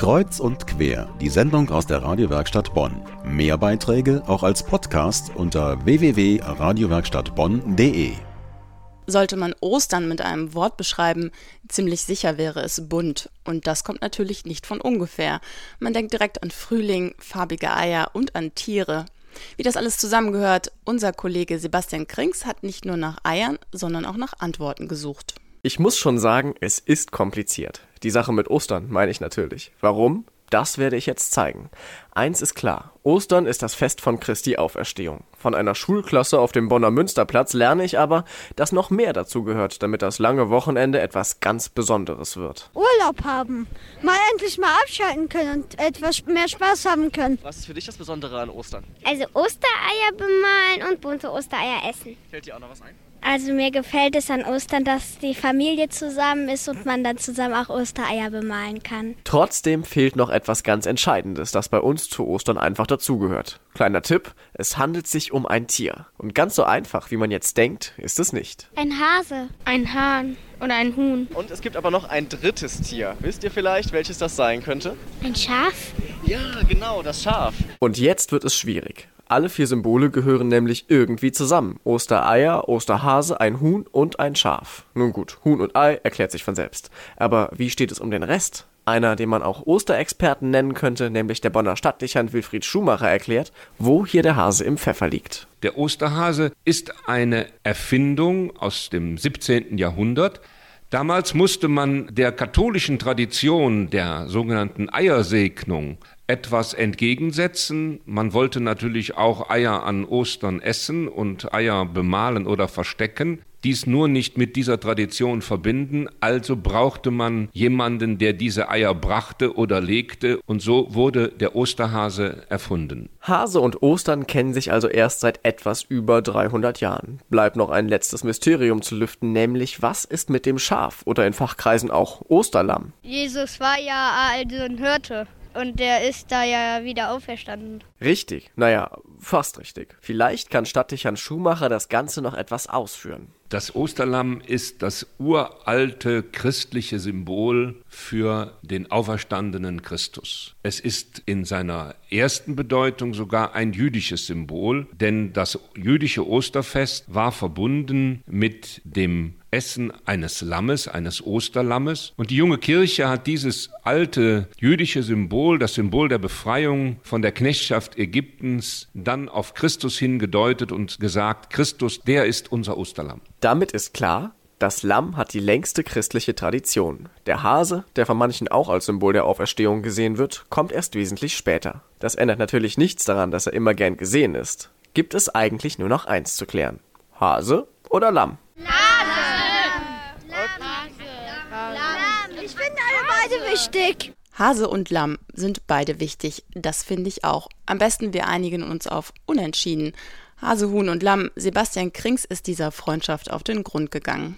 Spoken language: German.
Kreuz und quer, die Sendung aus der Radiowerkstatt Bonn. Mehr Beiträge auch als Podcast unter www.radiowerkstattbonn.de. Sollte man Ostern mit einem Wort beschreiben, ziemlich sicher wäre es bunt. Und das kommt natürlich nicht von ungefähr. Man denkt direkt an Frühling, farbige Eier und an Tiere. Wie das alles zusammengehört, unser Kollege Sebastian Krings hat nicht nur nach Eiern, sondern auch nach Antworten gesucht. Ich muss schon sagen, es ist kompliziert. Die Sache mit Ostern meine ich natürlich. Warum? Das werde ich jetzt zeigen. Eins ist klar. Ostern ist das Fest von Christi Auferstehung. Von einer Schulklasse auf dem Bonner Münsterplatz lerne ich aber, dass noch mehr dazu gehört, damit das lange Wochenende etwas ganz Besonderes wird. Urlaub haben. Mal endlich mal abschalten können und etwas mehr Spaß haben können. Was ist für dich das Besondere an Ostern? Also Ostereier bemalen und bunte Ostereier essen. Fällt dir auch noch was ein? Also mir gefällt es an Ostern, dass die Familie zusammen ist und man dann zusammen auch Ostereier bemalen kann. Trotzdem fehlt noch etwas ganz Entscheidendes, das bei uns zu Ostern einfach dazugehört. Kleiner Tipp, es handelt sich um ein Tier. Und ganz so einfach, wie man jetzt denkt, ist es nicht. Ein Hase, ein Hahn oder ein Huhn. Und es gibt aber noch ein drittes Tier. Wisst ihr vielleicht, welches das sein könnte? Ein Schaf? Ja, genau, das Schaf. Und jetzt wird es schwierig. Alle vier Symbole gehören nämlich irgendwie zusammen. Ostereier, Osterhase, ein Huhn und ein Schaf. Nun gut, Huhn und Ei erklärt sich von selbst. Aber wie steht es um den Rest? Einer, den man auch Osterexperten nennen könnte, nämlich der Bonner Stadtlichern Wilfried Schumacher erklärt, wo hier der Hase im Pfeffer liegt. Der Osterhase ist eine Erfindung aus dem 17. Jahrhundert. Damals musste man der katholischen Tradition der sogenannten Eiersegnung etwas entgegensetzen. Man wollte natürlich auch Eier an Ostern essen und Eier bemalen oder verstecken. Dies nur nicht mit dieser Tradition verbinden, also brauchte man jemanden, der diese Eier brachte oder legte, und so wurde der Osterhase erfunden. Hase und Ostern kennen sich also erst seit etwas über 300 Jahren. Bleibt noch ein letztes Mysterium zu lüften, nämlich was ist mit dem Schaf oder in Fachkreisen auch Osterlamm? Jesus war ja also ein Hirte. Und der ist da ja wieder auferstanden. Richtig, naja, fast richtig. Vielleicht kann Stadtdichern Schumacher das Ganze noch etwas ausführen. Das Osterlamm ist das uralte christliche Symbol für den auferstandenen Christus. Es ist in seiner ersten Bedeutung sogar ein jüdisches Symbol, denn das jüdische Osterfest war verbunden mit dem Essen eines Lammes, eines Osterlammes. Und die junge Kirche hat dieses alte jüdische Symbol, das Symbol der Befreiung von der Knechtschaft Ägyptens, dann auf Christus hingedeutet und gesagt, Christus, der ist unser Osterlamm. Damit ist klar, das Lamm hat die längste christliche Tradition. Der Hase, der von manchen auch als Symbol der Auferstehung gesehen wird, kommt erst wesentlich später. Das ändert natürlich nichts daran, dass er immer gern gesehen ist. Gibt es eigentlich nur noch eins zu klären. Hase oder Lamm? Ich finde alle beide wichtig. Hase und Lamm sind beide wichtig, das finde ich auch. Am besten wir einigen uns auf Unentschieden. Hase, Huhn und Lamm, Sebastian Krings ist dieser Freundschaft auf den Grund gegangen.